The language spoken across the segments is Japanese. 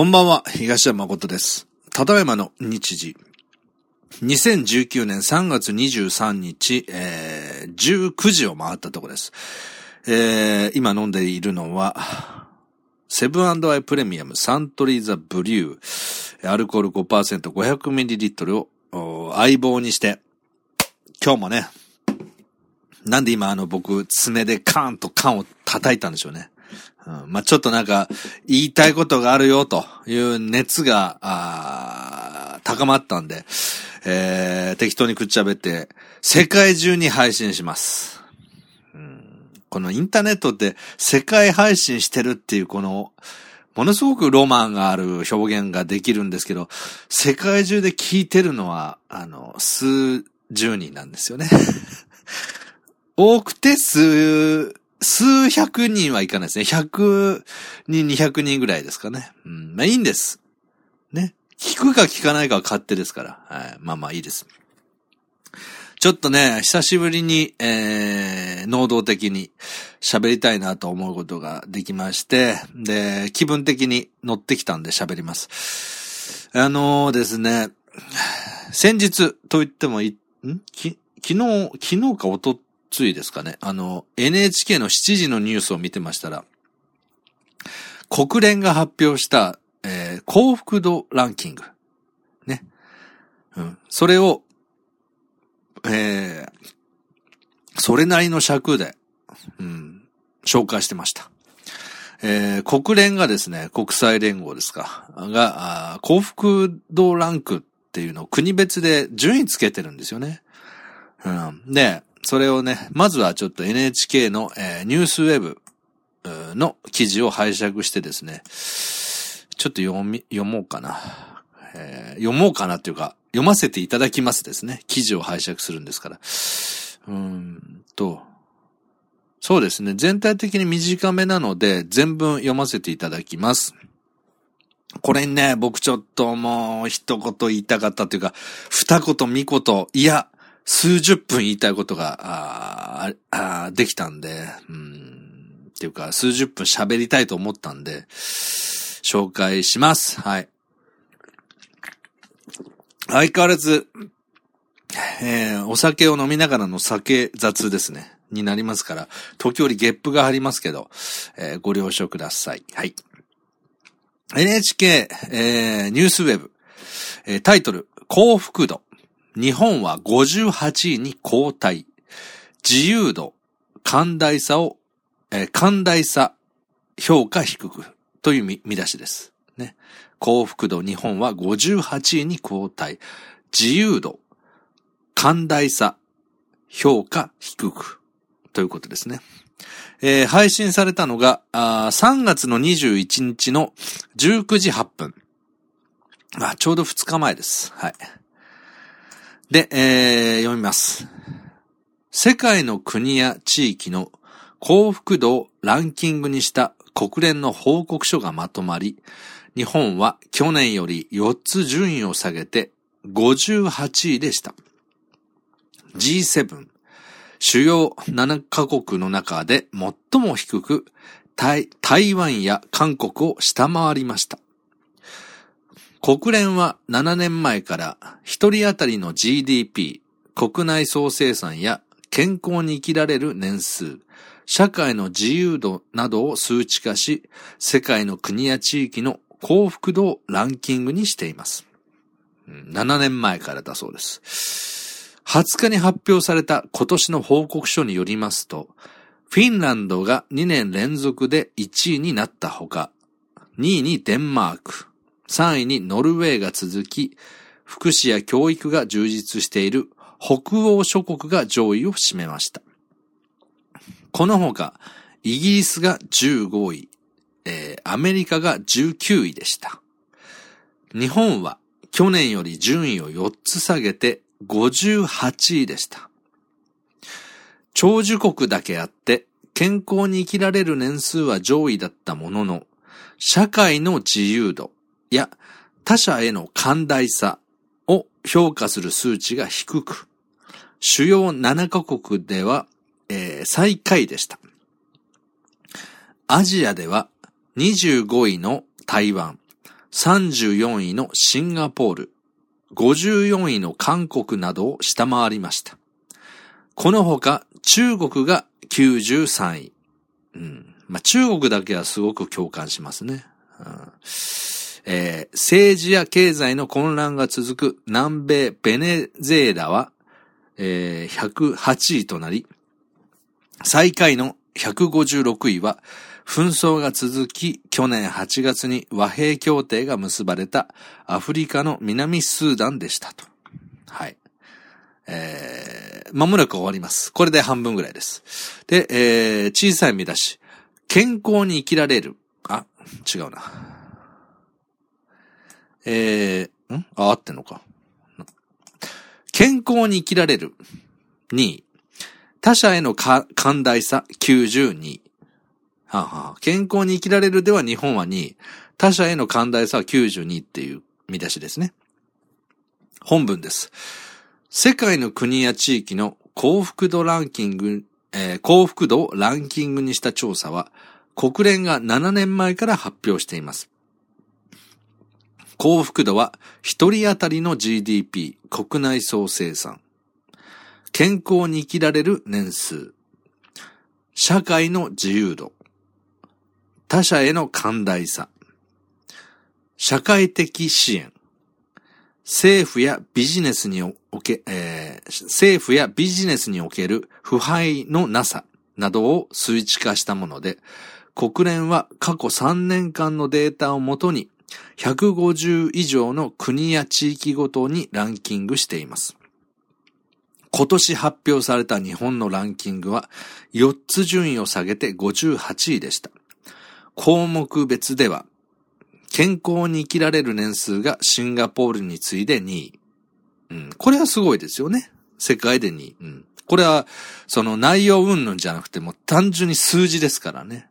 こんばんは、東山誠です。ただいまの日時。2019年3月23日、えー、19時を回ったとこです。えー、今飲んでいるのは、セブンアイプレミアムサントリーザブリュー、アルコール 5%500ml を相棒にして、今日もね、なんで今あの僕爪でカーンと缶を叩いたんでしょうね。うん、まあ、ちょっとなんか、言いたいことがあるよという熱が、あー高まったんで、えー、適当にくっちゃべって、世界中に配信します。うん、このインターネットって世界配信してるっていうこの、ものすごくロマンがある表現ができるんですけど、世界中で聞いてるのは、あの、数十人なんですよね。多くて数、数百人はいかないですね。100人、200人ぐらいですかね。うん。まあいいんです。ね。聞くか聞かないかは勝手ですから。はい。まあまあいいです。ちょっとね、久しぶりに、えー、能動的に喋りたいなと思うことができまして、で、気分的に乗ってきたんで喋ります。あのー、ですね、先日と言ってもい、ん？き昨日、昨日かおとついですかね。あの、NHK の7時のニュースを見てましたら、国連が発表した、えー幸福度ランキング。ね。うん。それを、えーそれなりの尺で、うん、紹介してました。えー国連がですね、国際連合ですか、が、幸福度ランクっていうのを国別で順位つけてるんですよね。うん。で、それをね、まずはちょっと NHK の、えーニュースウェブの記事を拝借してですね、ちょっと読み、読もうかな。えー読もうかなっていうか、読ませていただきますですね。記事を拝借するんですから。うんと、そうですね。全体的に短めなので、全文読ませていただきます。これね、僕ちょっともう一言言いたかったというか、二言三言、いや、数十分言いたいことが、ああできたんで、うん、っていうか、数十分喋りたいと思ったんで、紹介します。はい。相変わらず、えーお酒を飲みながらの酒雑ですね。になりますから、時折ゲップがありますけど、えーご了承ください。はい。NHK、えーニュースウェブ、えータイトル、幸福度。日本は58位に後退。自由度、寛大さを、えー寛大さ、評価低く。という見出しです。ね。幸福度、日本は58位に後退。自由度、寛大さ、評価低く。ということですね。えー配信されたのが、あ3月の21日の19時8分。あ、ちょうど2日前です。はい。で、えー読みます。世界の国や地域の幸福度をランキングにした国連の報告書がまとまり、日本は去年より4つ順位を下げて58位でした。G7、主要7カ国の中で最も低く、台台湾や韓国を下回りました。国連は7年前から1人当たりの GDP、国内総生産や健康に生きられる年数、社会の自由度などを数値化し、世界の国や地域の幸福度をランキングにしています。7年前からだそうです。20日に発表された今年の報告書によりますと、フィンランドが2年連続で1位になったほか、2位にデンマーク、3位にノルウェーが続き、福祉や教育が充実している北欧諸国が上位を占めました。このほか、イギリスが15位、えーアメリカが19位でした。日本は去年より順位を4つ下げて58位でした。長寿国だけあって健康に生きられる年数は上位だったものの、社会の自由度や他者への寛大さを評価する数値が低く、主要7カ国では、えー最下位でした。アジアでは25位の台湾、34位のシンガポール、54位の韓国などを下回りました。このほか、中国が93位。うん。まあ、中国だけはすごく共感しますね。うんえー、政治や経済の混乱が続く南米ベネゼーラは、えー、108位となり、最下位の156位は、紛争が続き、去年8月に和平協定が結ばれたアフリカの南スーダンでしたと。はい。えー、まもなく終わります。これで半分ぐらいです。で、えー、小さい見出し。健康に生きられる。あ、違うな。えー、ん？あ、合ってんのか。健康に生きられる。2位。他者への寛大さ92。はあはあ、健康に生きられるでは日本は2位。他者への寛大さは92っていう見出しですね。本文です。世界の国や地域の幸福度ランキング、えー、幸福度をランキングにした調査は、国連が7年前から発表しています。幸福度は、一人当たりの GDP、国内総生産。健康に生きられる年数。社会の自由度。他者への寛大さ。社会的支援。政府やビジネスにおけ、えー、政府やビジネスにおける腐敗のなさなどを数値化したもので、国連は過去3年間のデータをもとに150以上の国や地域ごとにランキングしています。今年発表された日本のランキングは4つ順位を下げて58位でした。項目別では健康に生きられる年数がシンガポールに次いで2位。うん。これはすごいですよね。世界で2位。うん。これは、その内容云々じゃなくても単純に数字ですからね。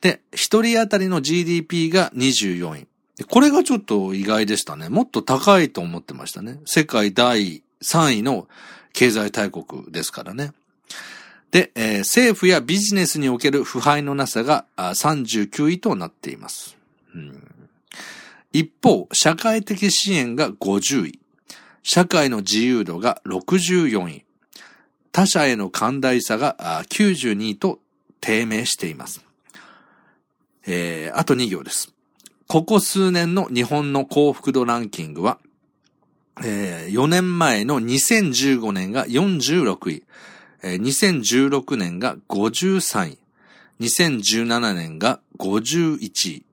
で、一人当たりの GDP が24位。これがちょっと意外でしたね。もっと高いと思ってましたね。世界第3位の経済大国ですからね。で、えー、政府やビジネスにおける腐敗のなさが39位となっています。うん、一方、社会的支援が50位、社会の自由度が64位、他者への寛大さが92位と低迷しています。えー、あと2行です。ここ数年の日本の幸福度ランキングは、えー、4年前の2015年が46位、えー、2016年が53位、2017年が51位、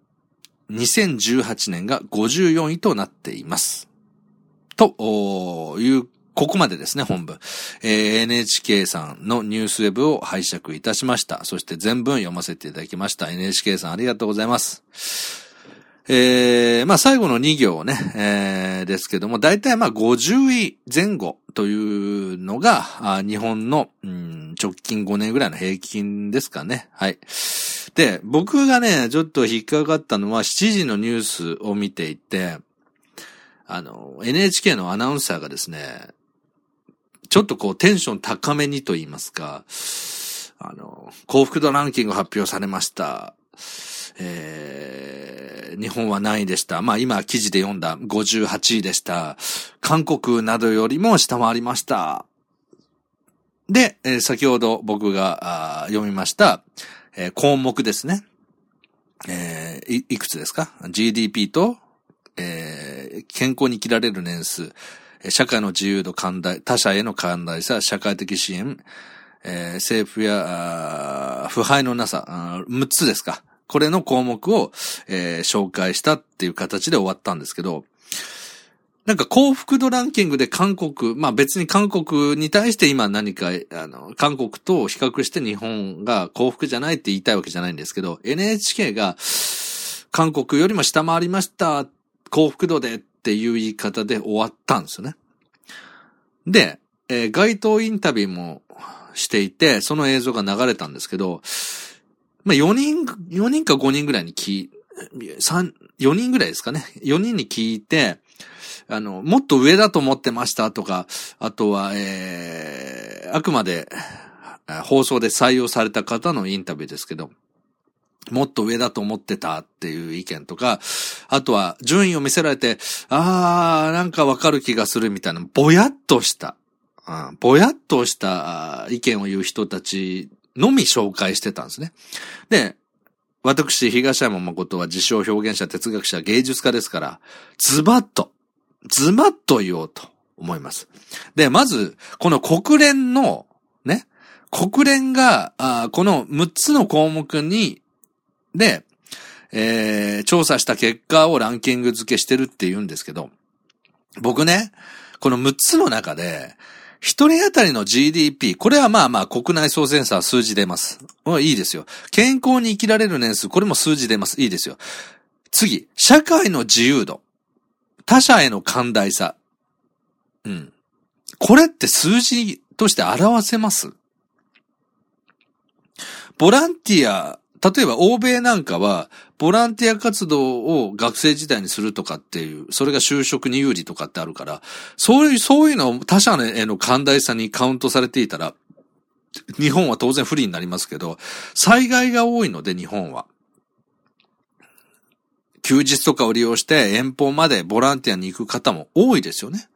2018年が54位となっています。という、ここまでですね、本文。えー、NHK さんのニュースウェブを拝借いたしました。そして全文読ませていただきました。NHK さんありがとうございます。えー、まあ最後の2行ね、えー、ですけども、だいたいまあ50位前後というのが、日本の、うん、直近5年ぐらいの平均ですかね。はい。で、僕がね、ちょっと引っかかったのは7時のニュースを見ていて、あの、NHK のアナウンサーがですね、ちょっとこうテンション高めにと言いますか、あの、幸福度ランキング発表されました。えー、日本は何位でした？まあ今記事で読んだ58位でした。韓国などよりも下回りました。で、えー、先ほど僕が読みました、えー、項目ですね。えー、い、いくつですか ?GDP と、えー、健康に生きられる年数、社会の自由度寛大、他者への寛大さ、社会的支援、えー、政府や、腐敗のなさ、6つですか。これの項目を、えー、紹介したっていう形で終わったんですけど、なんか幸福度ランキングで韓国、まあ別に韓国に対して今何か、あの、韓国と比較して日本が幸福じゃないって言いたいわけじゃないんですけど、NHK が韓国よりも下回りました、幸福度でっっていう言い方で終わったんですよね。で、えー、街頭インタビューもしていて、その映像が流れたんですけど、まあ4人、4人か5人ぐらいに聞い、3、4人ぐらいですかね。4人に聞いて、あの、もっと上だと思ってましたとか、あとは、えー、あくまで放送で採用された方のインタビューですけど、もっと上だと思ってたっていう意見とか、あとは順位を見せられて、あー、なんかわかる気がするみたいな、ぼやっとした、うん、ぼやっとした意見を言う人たちのみ紹介してたんですね。で、私、東山誠は自称表現者、哲学者、芸術家ですから、ズバッと、ズバッと言おうと思います。で、まず、この国連の、ね、国連が、あこの6つの項目にで、えー、調査した結果をランキング付けしてるって言うんですけど、僕ね、この6つの中で、一人当たりの GDP、これはまあまあ国内総センサー数字出ます。いいですよ。健康に生きられる年数、これも数字出ます。いいですよ。次、社会の自由度。他者への寛大さ。うん。これって数字として表せますボランティア例えば欧米なんかは、ボランティア活動を学生時代にするとかっていう、それが就職に有利とかってあるから、そういう、そういうのを他者への寛大さにカウントされていたら、日本は当然不利になりますけど、災害が多いので日本は。休日とかを利用して遠方までボランティアに行く方も多いですよね。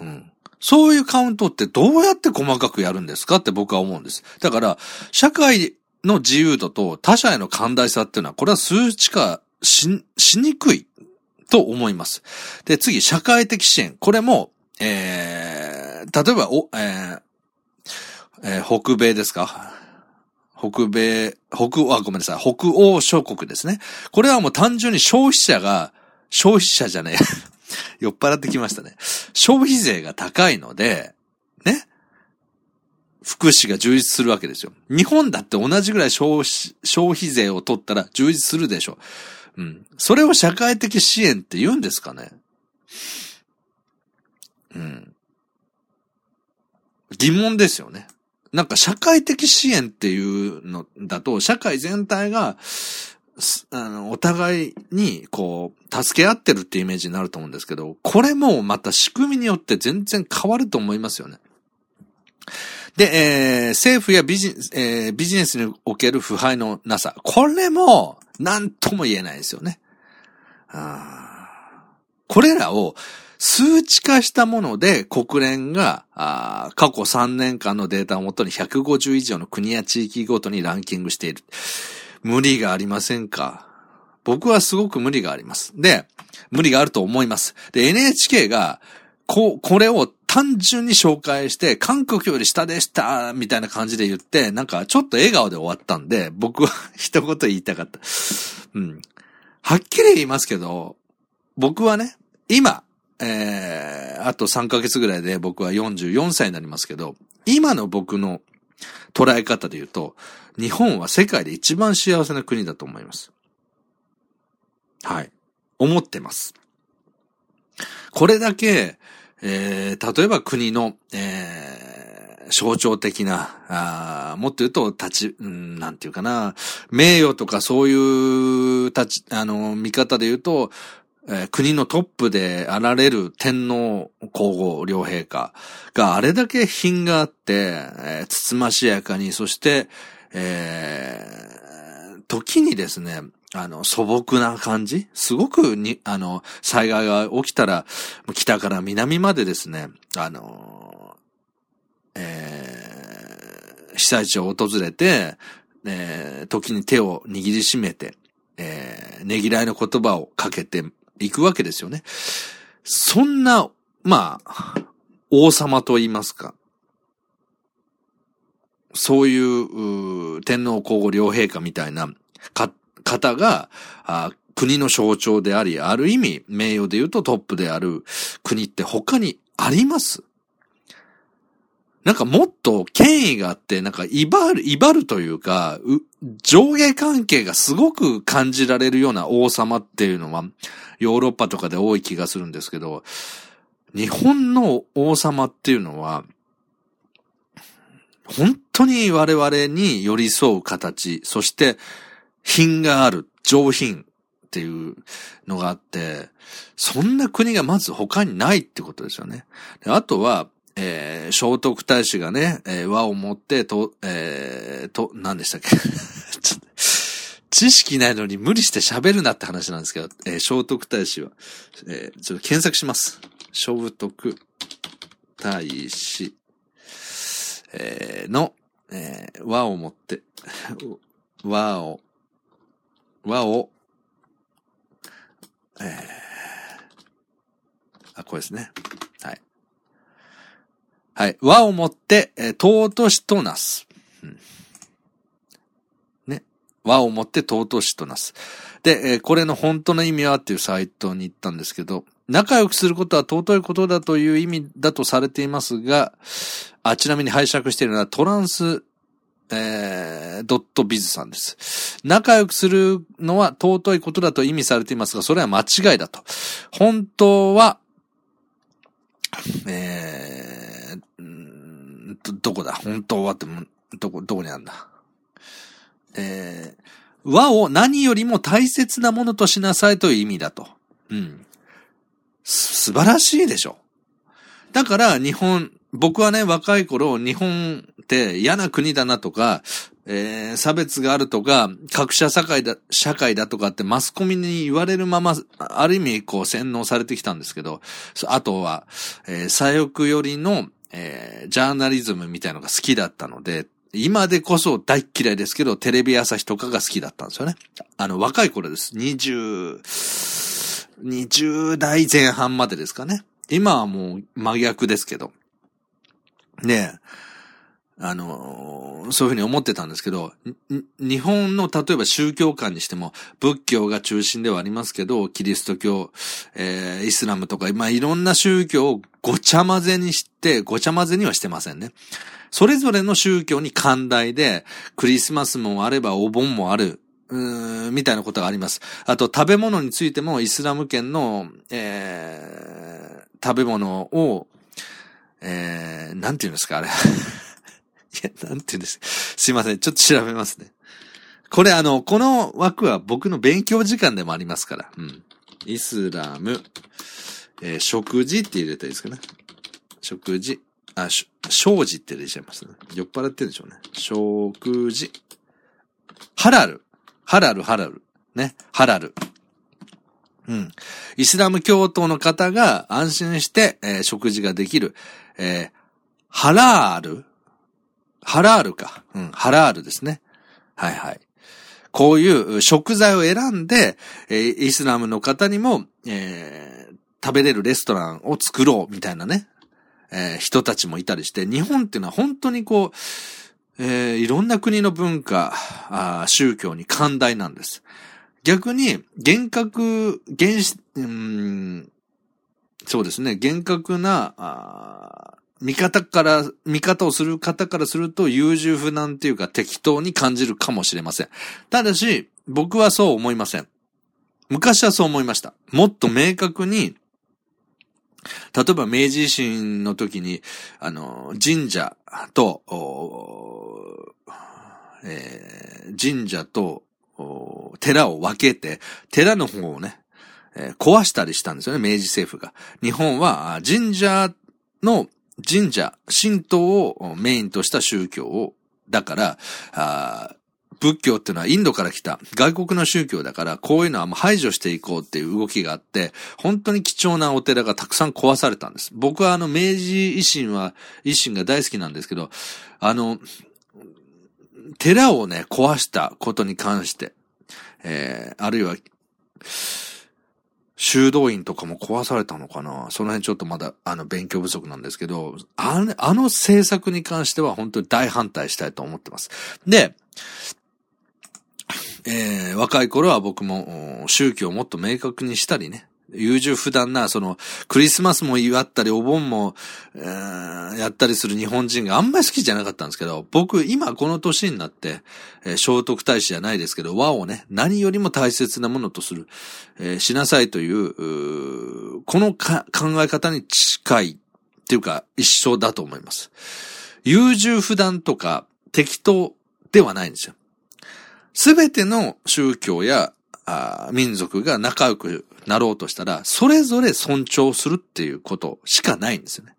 うん。そういうカウントってどうやって細かくやるんですかって僕は思うんです。だから、社会の自由度と他者への寛大さっていうのは、これは数値化し、しにくいと思います。で、次、社会的支援。これも、えー、例えば、お、えーえー、北米ですか？北米、北、あ、ごめんなさい、北欧諸国ですね。これはもう単純に消費者が、消費者じゃねえ。酔っ払ってきましたね。消費税が高いので、ね。福祉が充実するわけですよ。日本だって同じぐらい消費消費税を取ったら充実するでしょ。うん。それを社会的支援って言うんですかねうん。疑問ですよね。なんか社会的支援っていうのだと、社会全体が、あの、お互いに、こう、助け合ってるってイメージになると思うんですけど、これもまた仕組みによって全然変わると思いますよね。で、えー、政府やビジ,、えー、ビジネスにおける腐敗のなさ。これも、なんとも言えないですよね。これらを数値化したもので国連が過去3年間のデータをもとに150以上の国や地域ごとにランキングしている。無理がありませんか？僕はすごく無理があります。で、無理があると思います。で、NHK が、こ、これを単純に紹介して、韓国より下でした、みたいな感じで言って、なんかちょっと笑顔で終わったんで、僕は 一言言いたかった。うん。はっきり言いますけど、僕はね、今、えー、あと3ヶ月ぐらいで僕は44歳になりますけど、今の僕の捉え方で言うと、日本は世界で一番幸せな国だと思います。はい。思ってます。これだけ、えー、例えば国の、えー、象徴的な、あもっと言うと、立ち、うん、なんていうかな、名誉とかそういう立ち、あの、見方で言うと、えー、国のトップであられる天皇皇后両陛下があれだけ品があって、えー、つつましやかに、そして、えー、時にですね、あの、素朴な感じ？すごくに、あの、災害が起きたら、北から南までですね、あの、えー、被災地を訪れて、えー、時に手を握りしめて、えー、ねぎらいの言葉をかけていくわけですよね。そんな、まあ、王様と言いますか。そういう、う天皇皇后両陛下みたいな、か、方が、国の象徴であり、ある意味、名誉で言うとトップである国って他にあります。なんかもっと権威があって、なんか威張る、威張るというか、う上下関係がすごく感じられるような王様っていうのは、ヨーロッパとかで多い気がするんですけど、日本の王様っていうのは、本当に我々に寄り添う形、そして品がある、上品っていうのがあって、そんな国がまず他にないってことですよね。あとは、えー、聖徳太子がね、えー、和を持って、と、えー、と、何でしたっけ？知識ないのに無理して喋るなって話なんですけど、えー、聖徳太子は、えー、ちょっと検索します。聖徳太子、えー、の、えー、和を持って、和を、和を、えー、あ、これですね。はい。はい。和をもって、えー、尊しとなす。うん、ね。和をもって尊しとなす。で、えー、これの本当の意味はっていうサイトに行ったんですけど、仲良くすることは尊いことだという意味だとされていますが、あ、ちなみに拝借しているのはトランス、えー、ドットビズさんです。仲良くするのは尊いことだと意味されていますが、それは間違いだと。本当は、えー、ど、どこだ？本当はって、どこ、どこにあるんだ？えー、和を何よりも大切なものとしなさいという意味だと。うん。素晴らしいでしょ。だから日本、僕はね、若い頃、日本って嫌な国だなとか、えー、差別があるとか、格差社会だ、社会だとかってマスコミに言われるまま、ある意味こう洗脳されてきたんですけど、あとは、えー、左翼寄りの、えー、ジャーナリズムみたいのが好きだったので、今でこそ大嫌いですけど、テレビ朝日とかが好きだったんですよね。あの、若い頃です。20、20代前半までですかね。今はもう真逆ですけど。ねえ、あの、そういうふうに思ってたんですけど、日本の例えば宗教観にしても、仏教が中心ではありますけど、キリスト教、えー、イスラムとか、まあいろんな宗教をごちゃ混ぜにして、ごちゃ混ぜにはしてませんね。それぞれの宗教に寛大で、クリスマスもあればお盆もある、うーん、みたいなことがあります。あと、食べ物についても、イスラム圏の、えー、食べ物を、えー、なんて言うんですか、あれ。いや、なんて言うんですすいません。ちょっと調べますね。これあの、この枠は僕の勉強時間でもありますから。うん。イスラム、えー、食事って入れたらいいですかね。食事。あ、し、生じって入れちゃいますね。酔っ払ってるんでしょうね。食事。ハラル。ハラル、ハラル。ね。ハラル。うん。イスラム教徒の方が安心して、えー、食事ができる。えー、ハラールハラールか。うん、ハラールですね。はいはい。こういう食材を選んで、えー、イスラムの方にも、えー、食べれるレストランを作ろうみたいなね、えー、人たちもいたりして、日本っていうのは本当にこう、えー、いろんな国の文化あ、宗教に寛大なんです。逆に、厳格、厳、うん、そうですね、厳格な、あ見方から、見方をする方からすると優柔不難っていうか適当に感じるかもしれません。ただし、僕はそう思いません。昔はそう思いました。もっと明確に、例えば明治維新の時に、あの、神社と、えー、神社と寺を分けて、寺の方をね、えー、壊したりしたんですよね、明治政府が。日本は神社の神社、神道をメインとした宗教を、だから、あ仏教っていうのはインドから来た外国の宗教だから、こういうのはもう排除していこうっていう動きがあって、本当に貴重なお寺がたくさん壊されたんです。僕はあの明治維新は、維新が大好きなんですけど、あの、寺をね、壊したことに関して、えー、あるいは、修道院とかも壊されたのかな？その辺ちょっとまだ、あの、勉強不足なんですけど、あの、あの政策に関しては本当に大反対したいと思ってます。で、えー、若い頃は僕も宗教をもっと明確にしたりね、優柔不断な、その、クリスマスも祝ったり、お盆も、えー、やったりする日本人があんまり好きじゃなかったんですけど、僕、今この年になって、えー、聖徳太子じゃないですけど、和をね、何よりも大切なものとする、えー、しなさいという、うこの考え方に近い、っていうか、一緒だと思います。優柔不断とか、適当ではないんですよ。すべての宗教や民族が仲良くなろうとしたら、それぞれ尊重するっていうことしかないんですよね。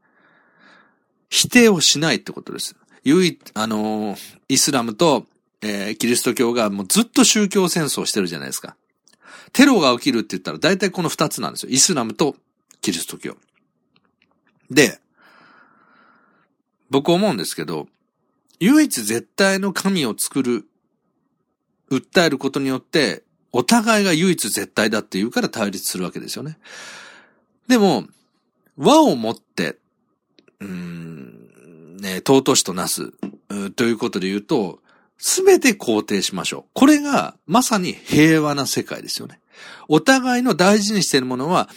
否定をしないってことです。唯一、あのイスラムと、えー、キリスト教がもうずっと宗教戦争してるじゃないですか。テロが起きるって言ったら大体この二つなんですよ。イスラムとキリスト教。で、僕思うんですけど、唯一絶対の神を作る、訴えることによって、お互いが唯一絶対だって言うから対立するわけですよね。でも、和をもって、うん、ね、尊しとなす、ということで言うと、すべて肯定しましょう。これが、まさに平和な世界ですよね。お互いの大事にしているものは、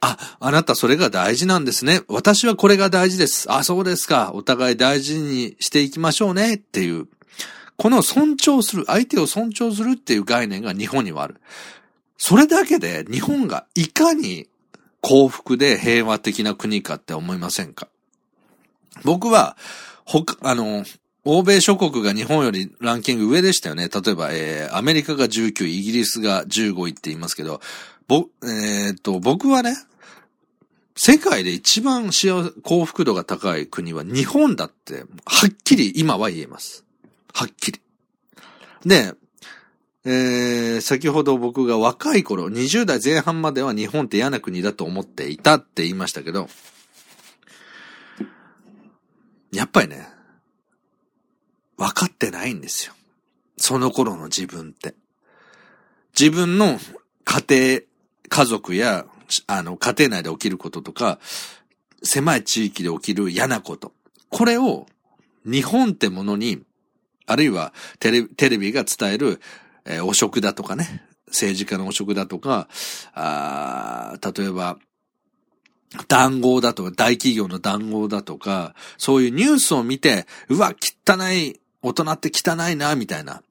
あ、あなたそれが大事なんですね。私はこれが大事です。あ、そうですか。お互い大事にしていきましょうね。っていう。この尊重する、相手を尊重するっていう概念が日本にはある。それだけで日本がいかに幸福で平和的な国かって思いませんか？僕は、他、あの、欧米諸国が日本よりランキング上でしたよね。例えば、えー、アメリカが19位、イギリスが15位って言いますけど、ぼ、えー、と、僕はね、世界で一番、幸福度が高い国は日本だって、はっきり今は言えます。はっきり。で、えー、先ほど僕が若い頃、20代前半までは日本って嫌な国だと思っていたって言いましたけど、やっぱりね、分かってないんですよ。その頃の自分って。自分の家庭、家族や、あの、家庭内で起きることとか、狭い地域で起きる嫌なこと。これを、日本ってものに、あるいはテレテレビが伝える、えー、汚職だとかね、政治家の汚職だとか、あ例えば、談合だとか、大企業の談合だとか、そういうニュースを見て、うわ、汚い、大人って汚いな、みたいな。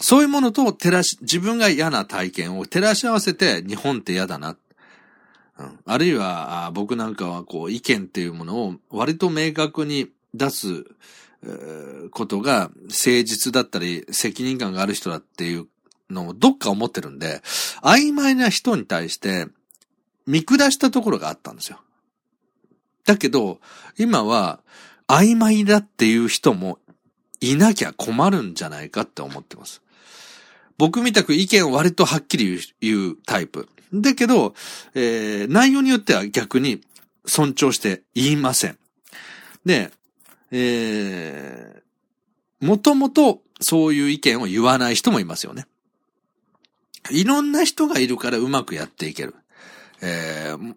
そういうものと照らし、自分が嫌な体験を照らし合わせて、日本って嫌だな。うん、あるいは、僕なんかはこう、意見っていうものを割と明確に出す、ことが誠実だったり責任感がある人だっていうのをどっか思ってるんで、曖昧な人に対して見下したところがあったんですよ。だけど、今は曖昧だっていう人もいなきゃ困るんじゃないかって思ってます。僕みたく意見を割とはっきり言うタイプ。だけど、えー、内容によっては逆に尊重して言いません。で、えー、もともとそういう意見を言わない人もいますよね。いろんな人がいるからうまくやっていける。えー、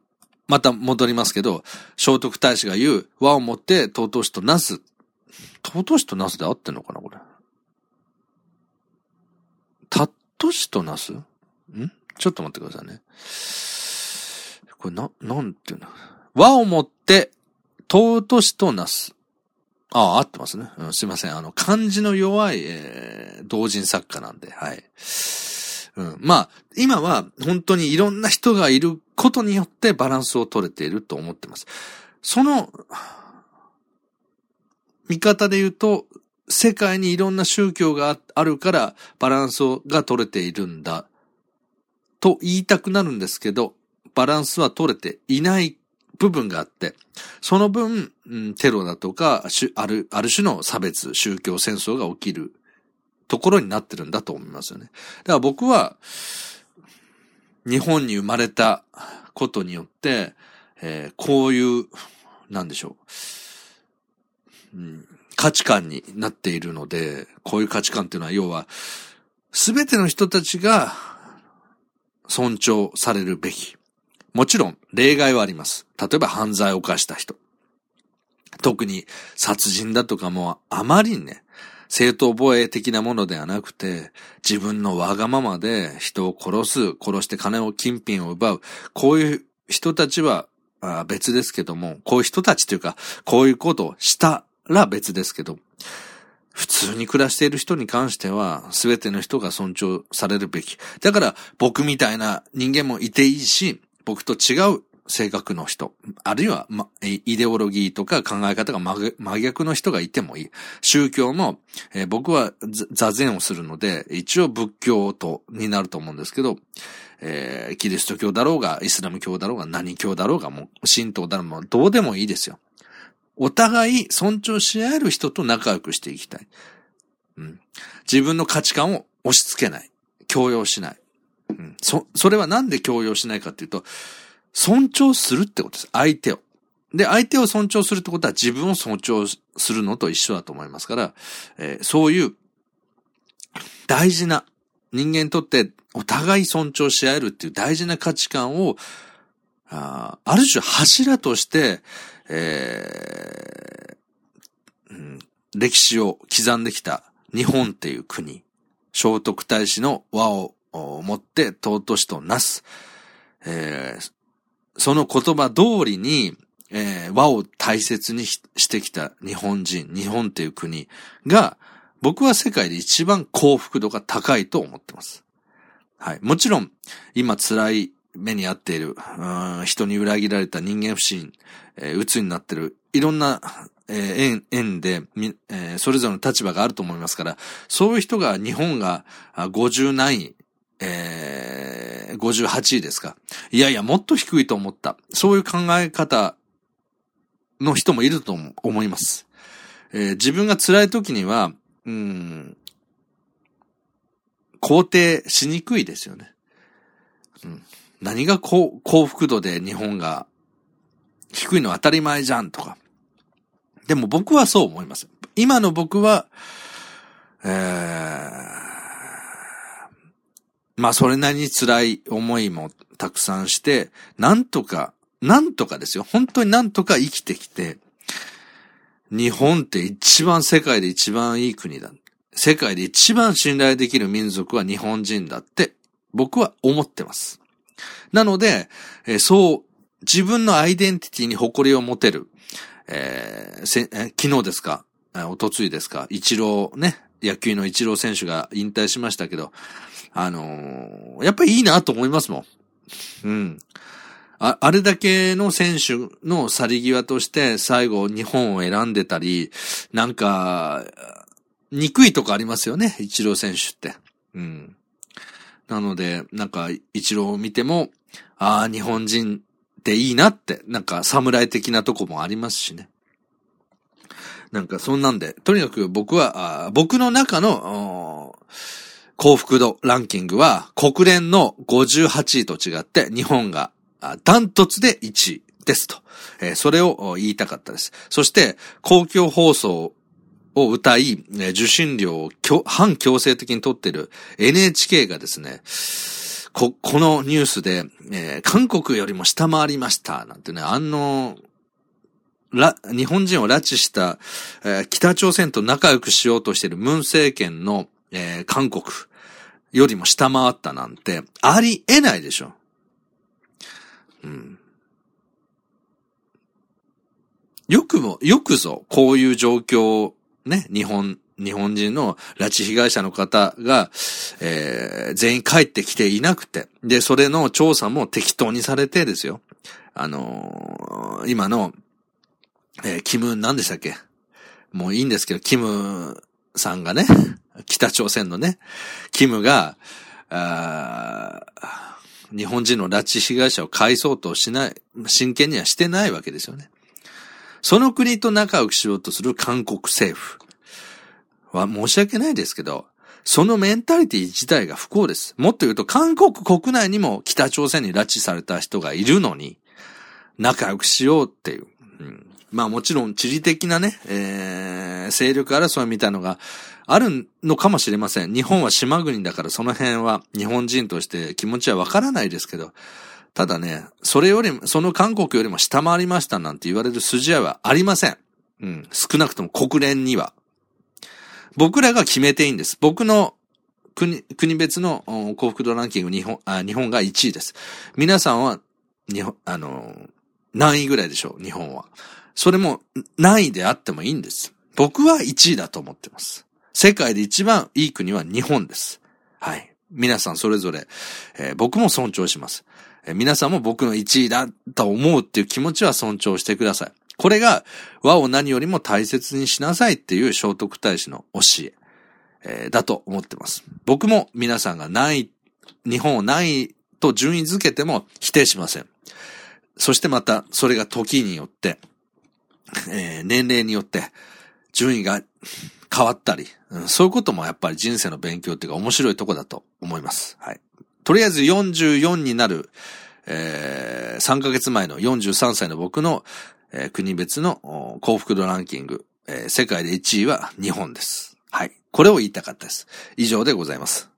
また戻りますけど、聖徳太子が言う、和をもって尊しとなす。尊しとなすで合ってんのかなこれ。たっとしとなす？ん？ちょっと待ってくださいね。これな、なんていうの？和をもって尊しとなす。ああ、合ってますね。うん、すいません。あの、漢字の弱い、えー、同人作家なんで、はい。うん、まあ、今は本当にいろんな人がいることによってバランスを取れていると思ってます。その、見方で言うと、世界にいろんな宗教があるからバランスが取れているんだと言いたくなるんですけど、バランスは取れていない部分があって、その分、うん、テロだとか、ある、ある種の差別、宗教戦争が起きるところになってるんだと思いますよね。だから僕は、日本に生まれたことによって、えー、こういう、なんでしょう、うん、価値観になっているので、こういう価値観っていうのは要は、すべての人たちが尊重されるべき。もちろん例外はあります。例えば犯罪を犯した人。特に殺人だとかもあまりね、正当防衛的なものではなくて、自分のわがままで人を殺す、殺して金を、金品を奪う、こういう人たちは別ですけども、こういう人たちというか、こういうことをしたら別ですけど、普通に暮らしている人に関しては、すべての人が尊重されるべき。だから、僕みたいな人間もいていいし、僕と違う性格の人、あるいは、ま、イデオロギーとか考え方が真逆の人がいてもいい。宗教も、えー、僕は座禅をするので、一応仏教と、になると思うんですけど、えー、キリスト教だろうが、イスラム教だろうが、何教だろうが、もう、神道だろうが、どうでもいいですよ。お互い尊重し合える人と仲良くしていきたい。うん。自分の価値観を押し付けない。強要しない。うん。そ、それはなんで強要しないかっていうと、尊重するってことです。相手を。で、相手を尊重するってことは自分を尊重するのと一緒だと思いますから、えー、そういう大事な人間にとってお互い尊重し合えるっていう大事な価値観を、あある種柱として、えーうん、歴史を刻んできた日本っていう国、聖徳太子の和を持って尊しとなす、えー、その言葉通りに、えー、和を大切にしてきた日本人、日本っていう国が、僕は世界で一番幸福度が高いと思ってます。はい。もちろん、今辛い目に遭っている、人に裏切られた人間不信、えー、鬱になってる、いろんな、えー、縁、縁で、えー、それぞれの立場があると思いますから、そういう人が日本が50何位、えー、58位ですか。いやいや、もっと低いと思った。そういう考え方の人もいると思います。えー、自分が辛い時には、うん、肯定しにくいですよね。うん、何が幸福度で日本が低いの当たり前じゃんとか。でも僕はそう思います。今の僕は、えー、まあそれなりに辛い思いもたくさんして、なんとか、なんとかですよ。本当になんとか生きてきて、日本って一番世界で一番いい国だ。世界で一番信頼できる民族は日本人だって僕は思ってます。なので、え、そう、自分のアイデンティティに誇りを持てる、えー、昨日ですか、おとついですか、一郎ね、野球の一郎選手が引退しましたけど、あのー、やっぱりいいなと思いますもん。うん。あ、あれだけの選手の去り際として最後日本を選んでたり、なんか、憎いとこありますよね、一郎選手って。うん。なので、なんか、一郎を見ても、ああ、日本人っていいなって、なんか侍的なとこもありますしね。なんかそんなんで、とにかく僕は、僕の中の、幸福度ランキングは国連の58位と違って日本がダントツで1位ですと。えそれを言いたかったです。そして公共放送を歌い、受信料を反強制的に取っている NHK がですね、こ、このニュースで、えー、韓国よりも下回りました、なんてね、あの、ら、日本人を拉致した、えー、北朝鮮と仲良くしようとしているムン政権の、えー、韓国よりも下回ったなんて、ありえないでしょ。うん。よくも、よくぞ、こういう状況をね、日本、日本人の拉致被害者の方が、えー、全員帰ってきていなくて、で、それの調査も適当にされてですよ。あのー、今の、えー、キム、何でしたっけ？もういいんですけど、キムさんがね、北朝鮮のね、キムが、日本人の拉致被害者を返そうとしない、真剣にはしてないわけですよね。その国と仲良くしようとする韓国政府は申し訳ないですけど、そのメンタリティ自体が不幸です。もっと言うと、韓国国内にも北朝鮮に拉致された人がいるのに、仲良くしようっていう。うん、まあもちろん地理的なね、えー、勢力争いみたいのがあるのかもしれません。日本は島国だからその辺は日本人として気持ちはわからないですけど、ただね、それよりも、その韓国よりも下回りましたなんて言われる筋合いはありません。うん。少なくとも国連には。僕らが決めていいんです。僕の国、国別の幸福度ランキング日本、あ、日本が1位です。皆さんは、日本、あの、何位ぐらいでしょう、日本は。それも何位であってもいいんです。僕は1位だと思ってます。世界で一番いい国は日本です。はい。皆さんそれぞれ、えー、僕も尊重します。皆さんも僕の1位だと思うっていう気持ちは尊重してください。これが和を何よりも大切にしなさいっていう聖徳太子の教え、えー、だと思ってます。僕も皆さんがない、日本をないと順位づけても否定しません。そしてまたそれが時によって、えー、年齢によって順位が変わったり、うん、そういうこともやっぱり人生の勉強っていうか面白いとこだと思います。はい。とりあえず44になる、えー、3ヶ月前の43歳の僕の、えー、国別の幸福度ランキング、えー、世界で1位は日本です。はい。これを言いたかったです。以上でございます。